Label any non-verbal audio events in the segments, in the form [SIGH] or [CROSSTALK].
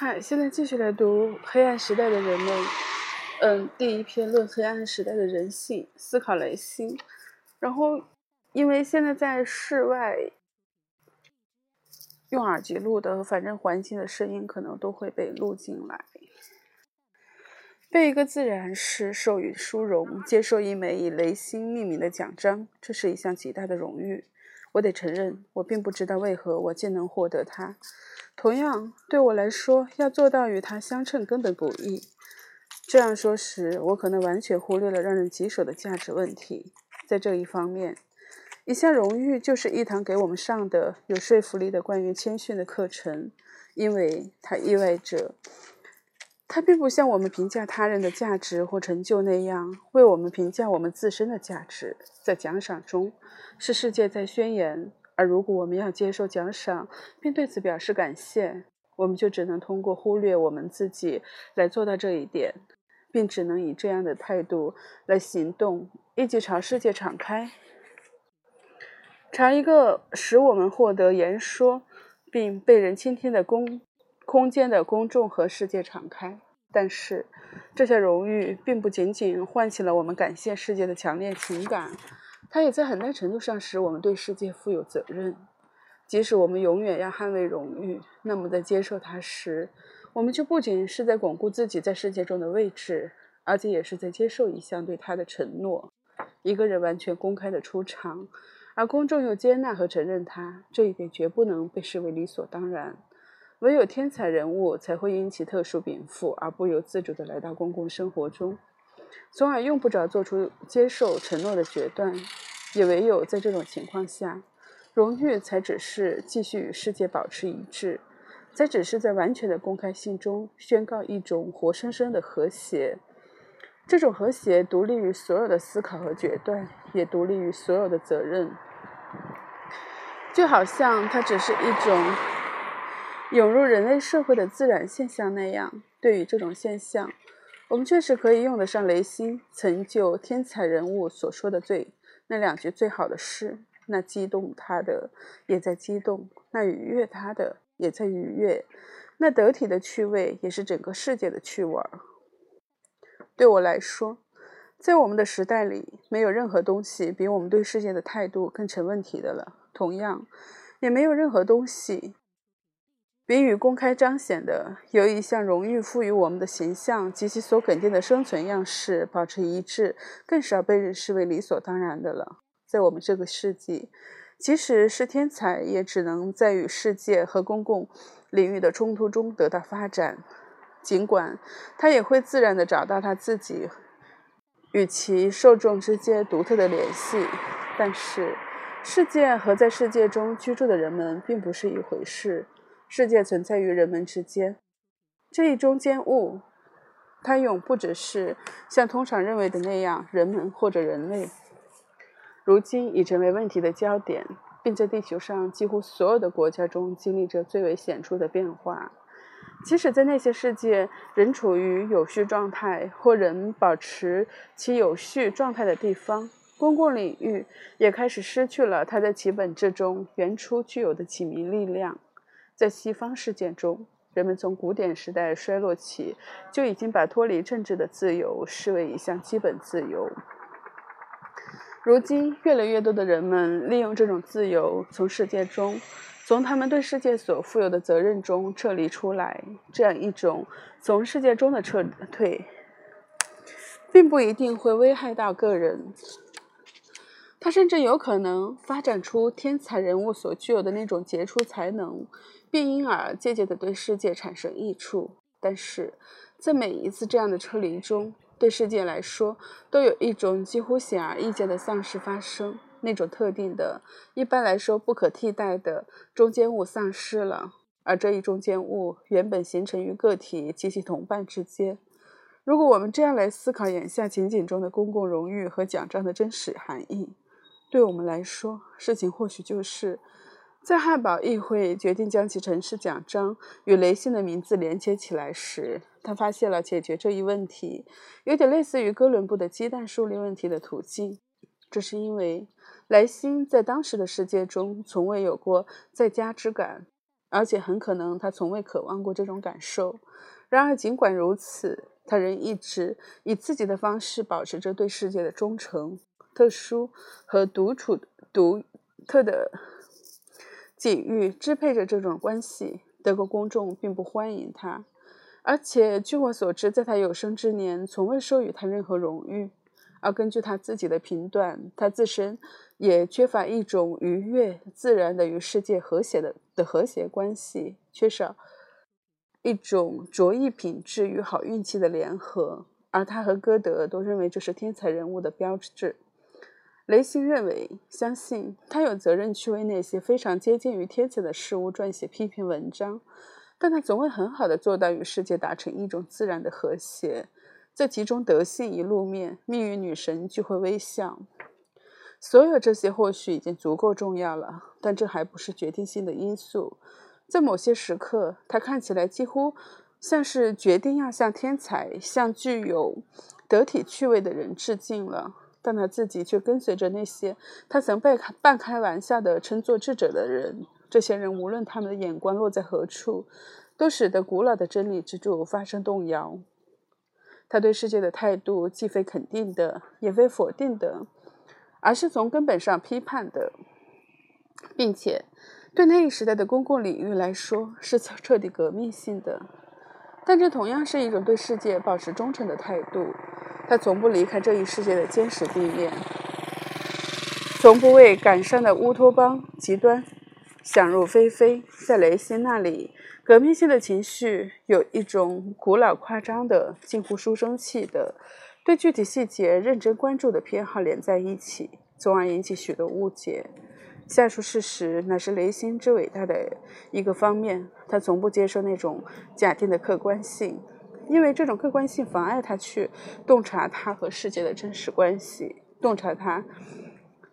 嗨，现在继续来读《黑暗时代的人们》。嗯，第一篇论黑暗时代的人性，思考雷星。然后，因为现在在室外用耳机录的，反正环境的声音可能都会被录进来。被一个自然师授予殊荣，接受一枚以雷星命名的奖章，这是一项极大的荣誉。我得承认，我并不知道为何我竟能获得它。同样，对我来说，要做到与它相称根本不易。这样说时，我可能完全忽略了让人棘手的价值问题。在这一方面，一项荣誉就是一堂给我们上的有说服力的关于谦逊的课程，因为它意味着，它并不像我们评价他人的价值或成就那样为我们评价我们自身的价值。在奖赏中，是世界在宣言。而如果我们要接受奖赏，并对此表示感谢，我们就只能通过忽略我们自己来做到这一点，并只能以这样的态度来行动，以及朝世界敞开，朝一个使我们获得言说并被人倾听的公空间的公众和世界敞开。但是，这些荣誉并不仅仅唤起了我们感谢世界的强烈情感。它也在很大程度上使我们对世界负有责任。即使我们永远要捍卫荣誉，那么在接受它时，我们就不仅是在巩固自己在世界中的位置，而且也是在接受一项对他的承诺。一个人完全公开的出场，而公众又接纳和承认他，这一点绝不能被视为理所当然。唯有天才人物才会因其特殊禀赋而不由自主地来到公共生活中。从而用不着做出接受承诺的决断，也唯有在这种情况下，荣誉才只是继续与世界保持一致，才只是在完全的公开性中宣告一种活生生的和谐。这种和谐独立于所有的思考和决断，也独立于所有的责任，就好像它只是一种涌入人类社会的自然现象那样。对于这种现象。我们确实可以用得上雷辛曾就天才人物所说的最那两句最好的诗：那激动他的也在激动，那愉悦他的也在愉悦，那得体的趣味也是整个世界的趣味儿。对我来说，在我们的时代里，没有任何东西比我们对世界的态度更成问题的了。同样，也没有任何东西。比与公开彰显的由一项荣誉赋予我们的形象及其所肯定的生存样式保持一致，更少被人视为理所当然的了。在我们这个世纪，即使是天才，也只能在与世界和公共领域的冲突中得到发展，尽管他也会自然地找到他自己与其受众之间独特的联系。但是，世界和在世界中居住的人们并不是一回事。世界存在于人们之间，这一中间物，它永不只是像通常认为的那样，人们或者人类。如今已成为问题的焦点，并在地球上几乎所有的国家中经历着最为显著的变化。即使在那些世界仍处于有序状态或仍保持其有序状态的地方，公共领域也开始失去了它在其本质中原初具有的启明力量。在西方世界中，人们从古典时代衰落起就已经把脱离政治的自由视为一项基本自由。如今，越来越多的人们利用这种自由，从世界中，从他们对世界所负有的责任中撤离出来。这样一种从世界中的撤退，并不一定会危害到个人。它甚至有可能发展出天才人物所具有的那种杰出才能。并因而渐渐地对世界产生益处，但是在每一次这样的撤离中，对世界来说都有一种几乎显而易见的丧失发生。那种特定的、一般来说不可替代的中间物丧失了，而这一中间物原本形成于个体及其同伴之间。如果我们这样来思考眼下情景中的公共荣誉和奖章的真实含义，对我们来说，事情或许就是。在汉堡议会决定将其城市奖章与雷信的名字连接起来时，他发现了解决这一问题有点类似于哥伦布的鸡蛋树立问题的途径。这是因为莱辛在当时的世界中从未有过在家之感，而且很可能他从未渴望过这种感受。然而，尽管如此，他仍一直以自己的方式保持着对世界的忠诚。特殊和独处独特的境遇支配着这种关系。德国公众并不欢迎他，而且据我所知，在他有生之年，从未授予他任何荣誉。而根据他自己的评断，他自身也缺乏一种愉悦、自然的与世界和谐的的和谐关系，缺少一种卓异品质与好运气的联合。而他和歌德都认为这是天才人物的标志。雷辛认为，相信他有责任去为那些非常接近于天才的事物撰写批评文章，但他总会很好的做到与世界达成一种自然的和谐。在其中，德性一露面，命运女神就会微笑。所有这些或许已经足够重要了，但这还不是决定性的因素。在某些时刻，他看起来几乎像是决定要向天才、向具有得体趣味的人致敬了，但他自己却跟随着那些他曾被半开玩笑的称作智者的人。这些人无论他们的眼光落在何处，都使得古老的真理之柱发生动摇。他对世界的态度既非肯定的，也非否定的，而是从根本上批判的，并且对那一时代的公共领域来说是彻底革命性的。但这同样是一种对世界保持忠诚的态度。他从不离开这一世界的坚实地面，从不为赶上的乌托邦极端想入非非。在雷辛那里。革命性的情绪有一种古老、夸张的、近乎书生气的，对具体细节认真关注的偏好连在一起，从而引起许多误解。下述事实乃是雷星之伟大的一个方面。他从不接受那种假定的客观性，因为这种客观性妨碍他去洞察他和世界的真实关系，洞察他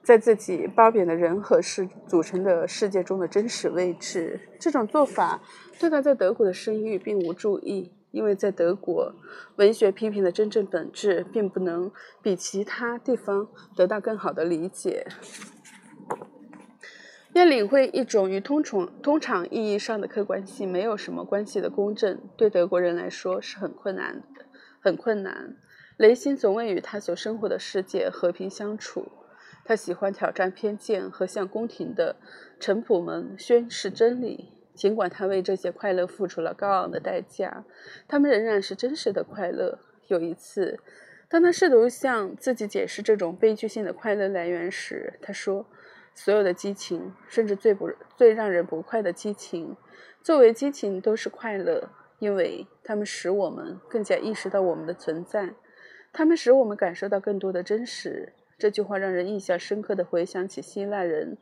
在自己褒贬的人和事组成的世界中的真实位置。这种做法。对他在德国的声誉并无注意，因为在德国，文学批评的真正本质并不能比其他地方得到更好的理解。要领会一种与通常通常意义上的客观性没有什么关系的公正，对德国人来说是很困难的，很困难。雷辛从未与他所生活的世界和平相处，他喜欢挑战偏见和向宫廷的臣仆们宣示真理。尽管他为这些快乐付出了高昂的代价，他们仍然是真实的快乐。有一次，当他试图向自己解释这种悲剧性的快乐来源时，他说：“所有的激情，甚至最不最让人不快的激情，作为激情都是快乐，因为它们使我们更加意识到我们的存在，它们使我们感受到更多的真实。”这句话让人印象深刻的回想起希腊人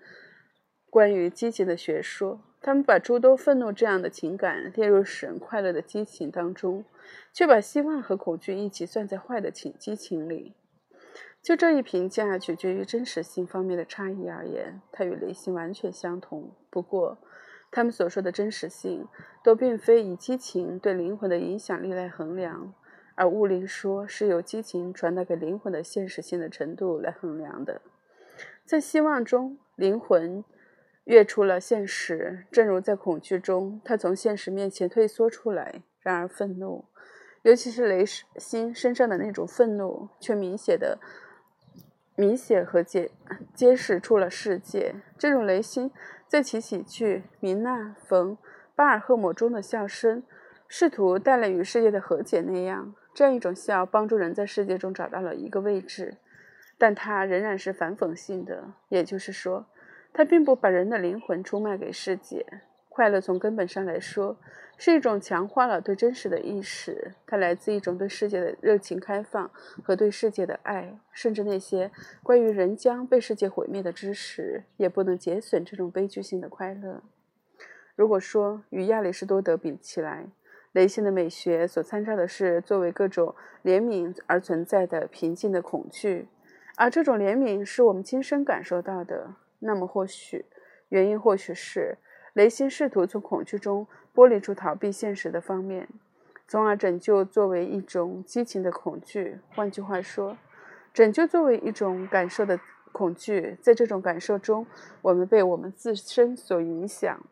关于激情的学说。他们把诸多愤怒这样的情感列入使人快乐的激情当中，却把希望和恐惧一起算在坏的情激情里。就这一评价取决于真实性方面的差异而言，它与雷性完全相同。不过，他们所说的真实性都并非以激情对灵魂的影响力来衡量，而物灵说是由激情传达给灵魂的现实性的程度来衡量的。在希望中，灵魂。跃出了现实，正如在恐惧中，他从现实面前退缩出来。然而，愤怒，尤其是雷星身上的那种愤怒，却明显的、明显和揭揭示出了世界。这种雷星，在其喜剧《明娜·冯·巴尔赫姆》中的笑声，试图带来与世界的和解那样。这样一种笑，帮助人在世界中找到了一个位置，但它仍然是反讽性的，也就是说。他并不把人的灵魂出卖给世界。快乐从根本上来说是一种强化了对真实的意识，它来自一种对世界的热情开放和对世界的爱。甚至那些关于人将被世界毁灭的知识，也不能减损这种悲剧性的快乐。如果说与亚里士多德比起来，雷性的美学所参照的是作为各种怜悯而存在的平静的恐惧，而这种怜悯是我们亲身感受到的。那么，或许原因或许是雷辛试图从恐惧中剥离出逃避现实的方面，从而拯救作为一种激情的恐惧。换句话说，拯救作为一种感受的恐惧，在这种感受中，我们被我们自身所影响。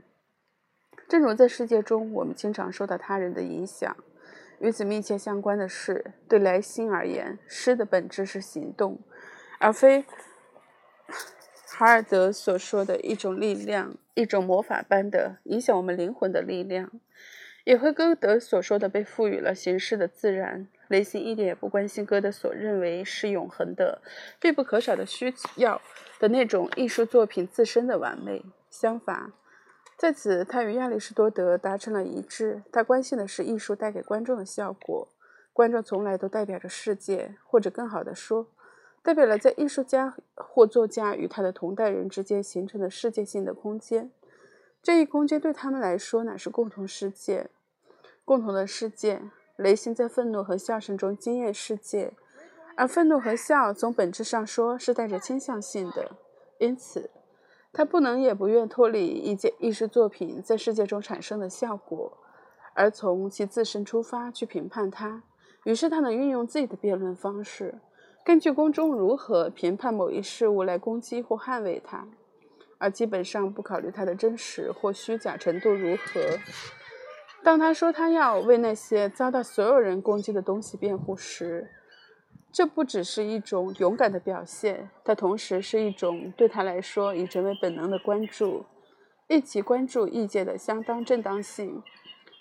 正如在世界中，我们经常受到他人的影响。与此密切相关的是，对莱辛而言，诗的本质是行动，而非哈尔德所说的一种力量，一种魔法般的影响我们灵魂的力量。也和歌德所说的被赋予了形式的自然。雷辛一点也不关心歌德所认为是永恒的、必不可少的需要的那种艺术作品自身的完美。相反，在此他与亚里士多德达成了一致。他关心的是艺术带给观众的效果。观众从来都代表着世界，或者更好地说，代表了在艺术家或作家与他的同代人之间形成的世界性的空间。这一空间对他们来说乃是共同世界，共同的世界。雷辛在愤怒和笑声中惊艳世界，而愤怒和笑从本质上说是带着倾向性的，因此他不能也不愿脱离一件艺术作品在世界中产生的效果，而从其自身出发去评判它。于是他能运用自己的辩论方式，根据公众如何评判某一事物来攻击或捍卫它，而基本上不考虑它的真实或虚假程度如何。当他说他要为那些遭到所有人攻击的东西辩护时，这不只是一种勇敢的表现，它同时是一种对他来说已成为本能的关注，一起关注意见的相当正当性。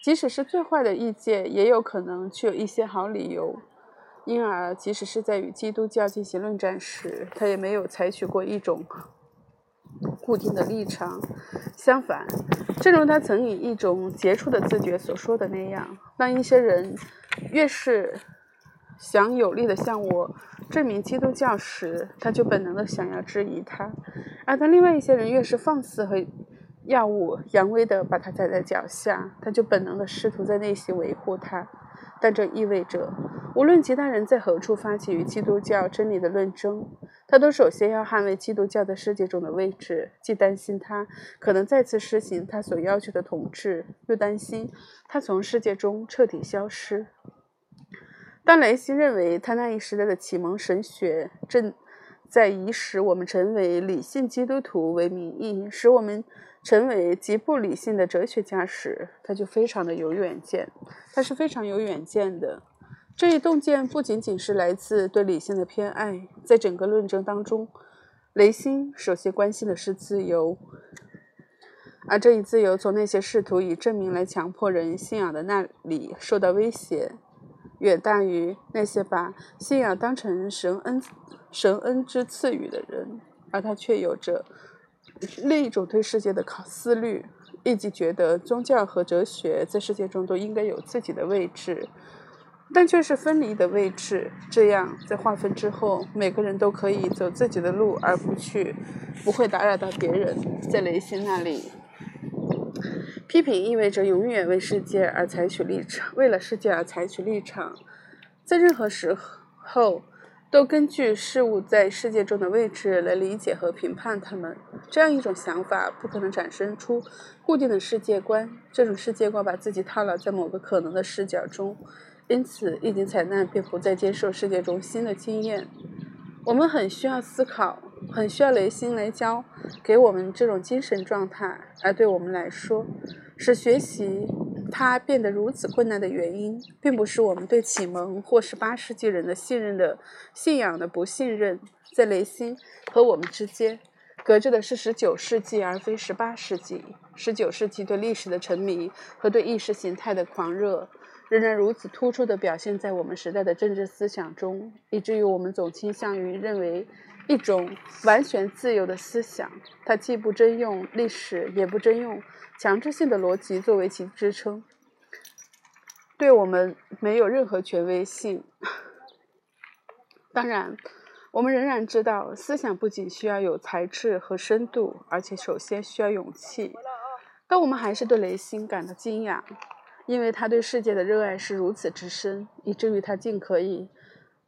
即使是最坏的意见，也有可能具有一些好理由。因而，即使是在与基督教进行论战时，他也没有采取过一种。固定的立场。相反，正如他曾以一种杰出的自觉所说的那样，当一些人越是想有力的向我证明基督教时，他就本能的想要质疑他；而当另外一些人越是放肆和耀武扬威的把他踩在脚下，他就本能的试图在内心维护他。但这意味着，无论其他人在何处发起与基督教真理的论争，他都首先要捍卫基督教在世界中的位置，既担心他可能再次实行他所要求的统治，又担心他从世界中彻底消失。当雷西认为他那一时代的启蒙神学正在以使我们成为理性基督徒为名义，使我们。成为极不理性的哲学家时，他就非常的有远见。他是非常有远见的。这一洞见不仅仅是来自对理性的偏爱，在整个论证当中，雷辛首先关心的是自由，而这一自由从那些试图以证明来强迫人信仰的那里受到威胁，远大于那些把信仰当成神恩、神恩之赐予的人，而他却有着。另一种对世界的考思虑，以及觉得宗教和哲学在世界中都应该有自己的位置，但却是分离的位置。这样，在划分之后，每个人都可以走自己的路，而不去，不会打扰到别人。在雷辛那里，批评意味着永远为世界而采取立场，为了世界而采取立场，在任何时候。都根据事物在世界中的位置来理解和评判它们。这样一种想法不可能产生出固定的世界观。这种世界观把自己套牢在某个可能的视角中，因此一经采纳便不再接受世界中新的经验。我们很需要思考，很需要雷心来教给我们这种精神状态。而对我们来说，是学习。它变得如此困难的原因，并不是我们对启蒙或十八世纪人的信任的信仰的不信任，在雷辛和我们之间，隔着的是十九世纪而非十八世纪。十九世纪对历史的沉迷和对意识形态的狂热，仍然如此突出地表现在我们时代的政治思想中，以至于我们总倾向于认为一种完全自由的思想，它既不征用历史，也不征用。强制性的逻辑作为其支撑，对我们没有任何权威性。当然，我们仍然知道，思想不仅需要有才智和深度，而且首先需要勇气。但我们还是对雷辛感到惊讶，因为他对世界的热爱是如此之深，以至于他竟可以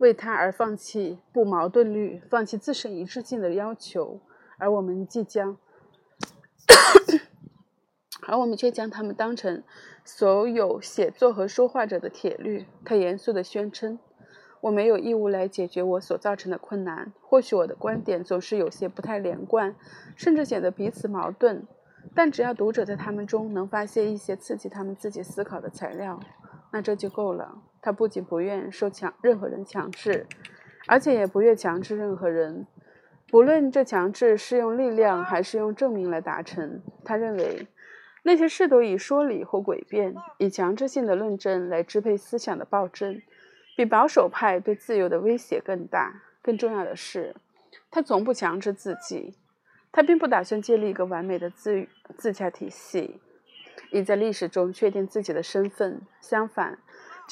为他而放弃不矛盾律，放弃自身一致性的要求，而我们即将。而我们却将他们当成所有写作和说话者的铁律。他严肃地宣称：“我没有义务来解决我所造成的困难。或许我的观点总是有些不太连贯，甚至显得彼此矛盾。但只要读者在他们中能发现一些刺激他们自己思考的材料，那这就够了。他不仅不愿受强任何人强制，而且也不愿强制任何人，不论这强制是用力量还是用证明来达成。他认为，那些试图以说理或诡辩、以强制性的论证来支配思想的暴政，比保守派对自由的威胁更大。更重要的是，他从不强制自己。他并不打算建立一个完美的自自洽体系，以在历史中确定自己的身份。相反，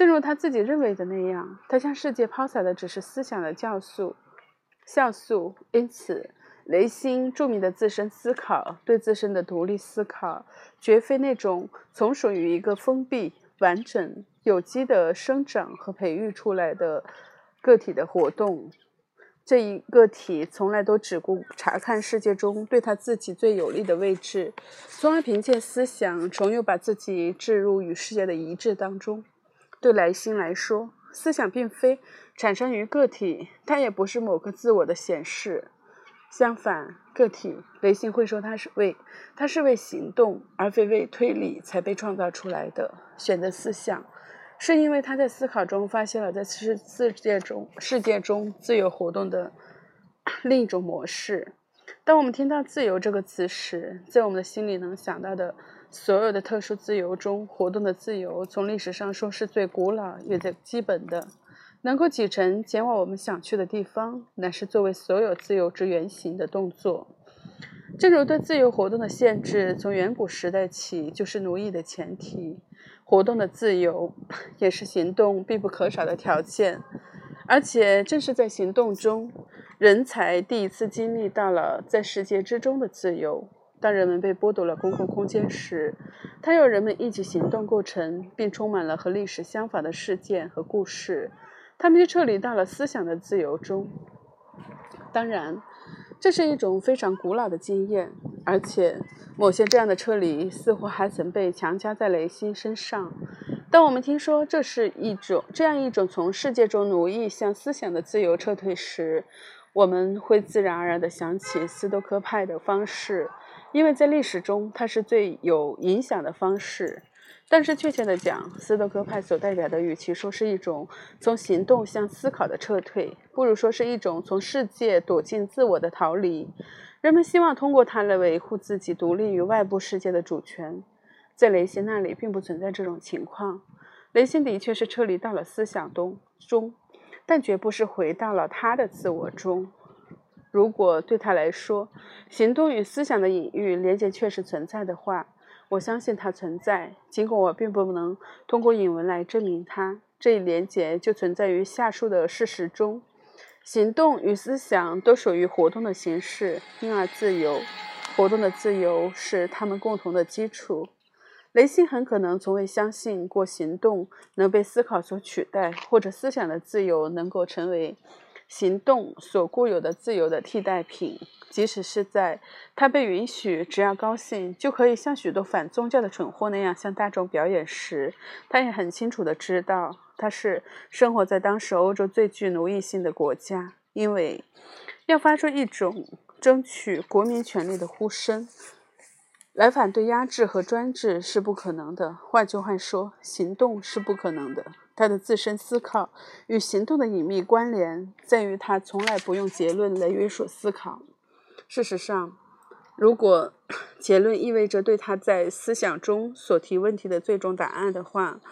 正如他自己认为的那样，他向世界抛洒的只是思想的酵素。酵素。因此，雷辛著名的自身思考，对自身的独立思考，绝非那种从属于一个封闭、完整、有机的生长和培育出来的个体的活动。这一个体从来都只顾查看世界中对他自己最有利的位置，从而凭借思想重又把自己置入与世界的一致当中。对莱辛来说，思想并非产生于个体，它也不是某个自我的显示。相反，个体雷辛会说，它是为它是为行动而非为推理才被创造出来的。选择思想。是因为他在思考中发现了在世世界中世界中自由活动的 [CLEARS THROAT] 另一种模式。当我们听到“自由”这个词时，在我们的心里能想到的所有的特殊自由中，活动的自由从历史上说是最古老也最基本的，能够启程前往我们想去的地方，乃是作为所有自由之原型的动作。正如对自由活动的限制从远古时代起就是奴役的前提。活动的自由也是行动必不可少的条件，而且正是在行动中，人才第一次经历到了在世界之中的自由。当人们被剥夺了公共空间时，它由人们一起行动构成，并充满了和历史相反的事件和故事。他们就撤离到了思想的自由中。当然。这是一种非常古老的经验，而且某些这样的撤离似乎还曾被强加在雷辛身上。当我们听说这是一种这样一种从世界中奴役向思想的自由撤退时，我们会自然而然地想起斯多克派的方式，因为在历史中它是最有影响的方式。但是，确切地讲，斯多哥派所代表的，与其说是一种从行动向思考的撤退，不如说是一种从世界躲进自我的逃离。人们希望通过它来维护自己独立于外部世界的主权。在雷辛那里，并不存在这种情况。雷辛的确是撤离到了思想中，中，但绝不是回到了他的自我中。如果对他来说，行动与思想的隐喻连接确实存在的话，我相信它存在，尽管我并不能通过引文来证明它。这一连结就存在于下述的事实中：行动与思想都属于活动的形式，因而自由。活动的自由是他们共同的基础。雷辛很可能从未相信过行动能被思考所取代，或者思想的自由能够成为行动所固有的自由的替代品。即使是在他被允许，只要高兴就可以像许多反宗教的蠢货那样向大众表演时，他也很清楚地知道，他是生活在当时欧洲最具奴役性的国家，因为要发出一种争取国民权利的呼声，来反对压制和专制是不可能的。换句话说，行动是不可能的。他的自身思考与行动的隐秘关联在于，他从来不用结论来约束思考。事实上，如果 [COUGHS] 结论意味着对他在思想中所提问题的最终答案的话，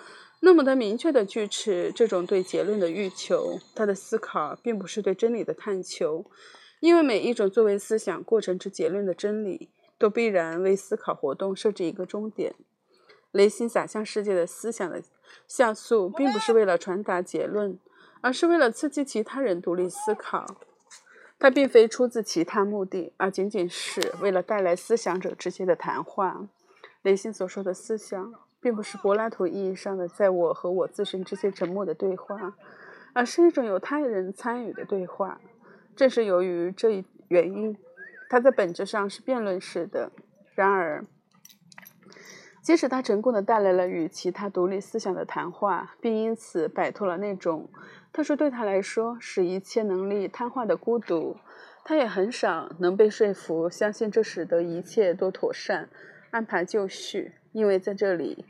那么他明确地拒斥这种对结论的欲求。他的思考并不是对真理的探求，因为每一种作为思想过程之结论的真理，都必然为思考活动设置一个终点。雷辛洒向世界的思想的像素，并不是为了传达结论，而是为了刺激其他人独立思考。它并非出自其他目的，而仅仅是为了带来思想者之间的谈话。雷辛所说的思想，并不是柏拉图意义上的在我和我自身之间沉默的对话，而是一种有他人参与的对话。正是由于这一原因，它在本质上是辩论式的。然而，即使他成功的带来了与其他独立思想的谈话，并因此摆脱了那种。特殊对他来说，使一切能力瘫痪的孤独。他也很少能被说服相信这使得一切都妥善，安排就绪，因为在这里，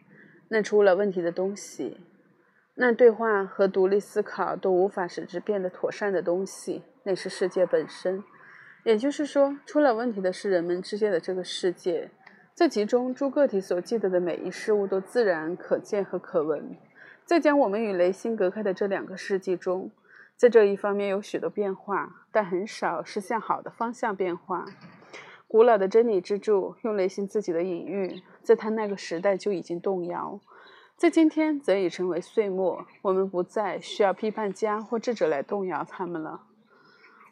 那出了问题的东西，那对话和独立思考都无法使之变得妥善的东西，那是世界本身。也就是说，出了问题的是人们之间的这个世界，在其中诸个体所记得的每一事物都自然可见和可闻。在将我们与雷星隔开的这两个世纪中。在这一方面有许多变化，但很少是向好的方向变化。古老的真理之柱用雷星自己的隐喻，在他那个时代就已经动摇，在今天则已成为碎末。我们不再需要批判家或智者来动摇他们了，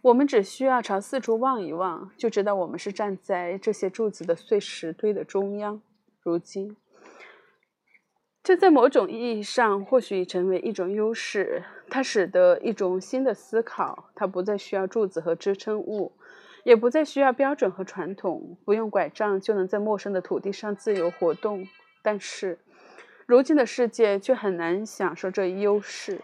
我们只需要朝四处望一望，就知道我们是站在这些柱子的碎石堆的中央。如今。这在某种意义上或许已成为一种优势，它使得一种新的思考，它不再需要柱子和支撑物，也不再需要标准和传统，不用拐杖就能在陌生的土地上自由活动。但是，如今的世界却很难享受这一优势，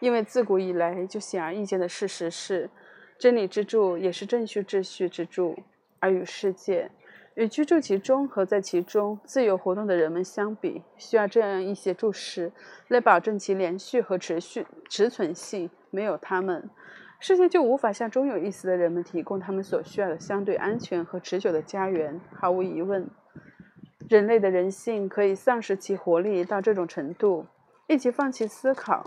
因为自古以来就显而易见的事实是，真理之柱也是正序秩序之柱，而与世界。与居住其中和在其中自由活动的人们相比，需要这样一些注释来保证其连续和持续持存性。没有他们，世界就无法向终有意思的人们提供他们所需要的相对安全和持久的家园。毫无疑问，人类的人性可以丧失其活力到这种程度，一起放弃思考，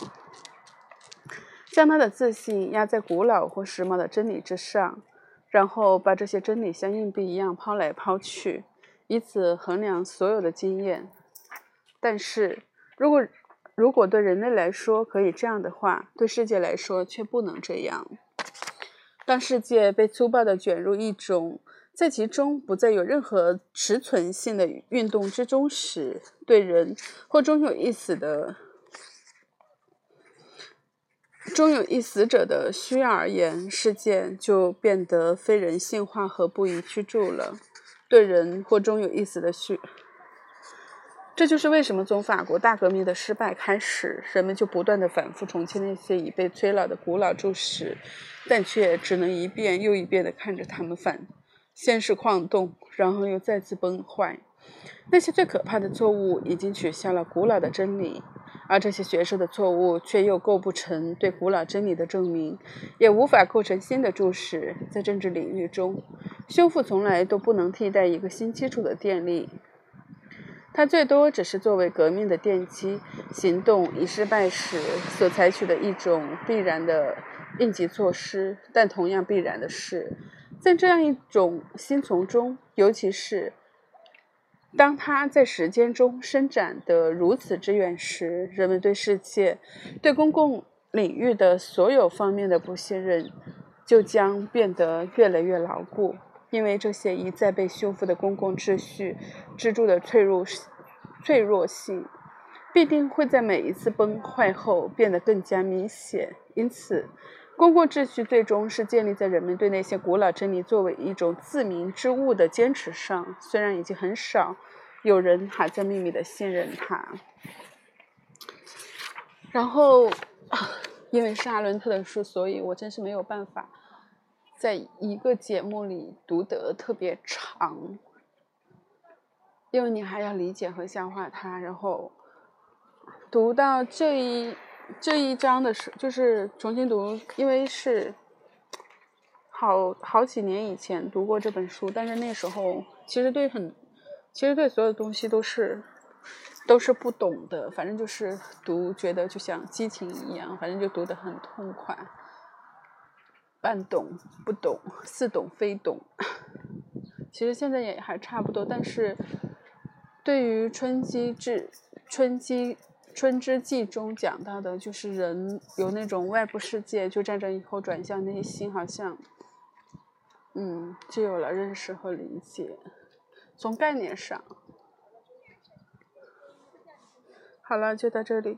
将他的自信压在古老或时髦的真理之上。然后把这些真理像硬币一样抛来抛去，以此衡量所有的经验。但是，如果如果对人类来说可以这样的话，对世界来说却不能这样。当世界被粗暴地卷入一种在其中不再有任何持存性的运动之中时，对人或终有一死的。终有一死者的需要而言，事件就变得非人性化和不宜居住了。对人或终有一死的需，这就是为什么从法国大革命的失败开始，人们就不断的反复重建那些已被摧老的古老柱石，但却只能一遍又一遍的看着它们反，先是晃动，然后又再次崩坏。那些最可怕的错误已经取消了古老的真理。而这些学说的错误却又构不成对古老真理的证明，也无法构成新的注释。在政治领域中，修复从来都不能替代一个新基础的电力，它最多只是作为革命的奠基。行动以失败时所采取的一种必然的应急措施，但同样必然的是，在这样一种新从中，尤其是。当它在时间中伸展得如此之远时，人们对世界、对公共领域的所有方面的不信任就将变得越来越牢固，因为这些一再被修复的公共秩序支柱的脆弱脆弱性，必定会在每一次崩坏后变得更加明显。因此，公共秩序最终是建立在人们对那些古老真理作为一种自明之物的坚持上。虽然已经很少有人还在秘密的信任它。然后，因为是阿伦特的书，所以我真是没有办法在一个节目里读得特别长，因为你还要理解和消化它。然后读到这一。这一章的时就是重新读，因为是好好几年以前读过这本书，但是那时候其实对很，其实对所有东西都是都是不懂的，反正就是读觉得就像激情一样，反正就读得很痛快，半懂不懂，似懂非懂。[LAUGHS] 其实现在也还差不多，但是对于春季至春季。《春之祭》中讲到的，就是人有那种外部世界，就战争以后转向内心，好像，嗯，就有了认识和理解。从概念上，好了，就到这里。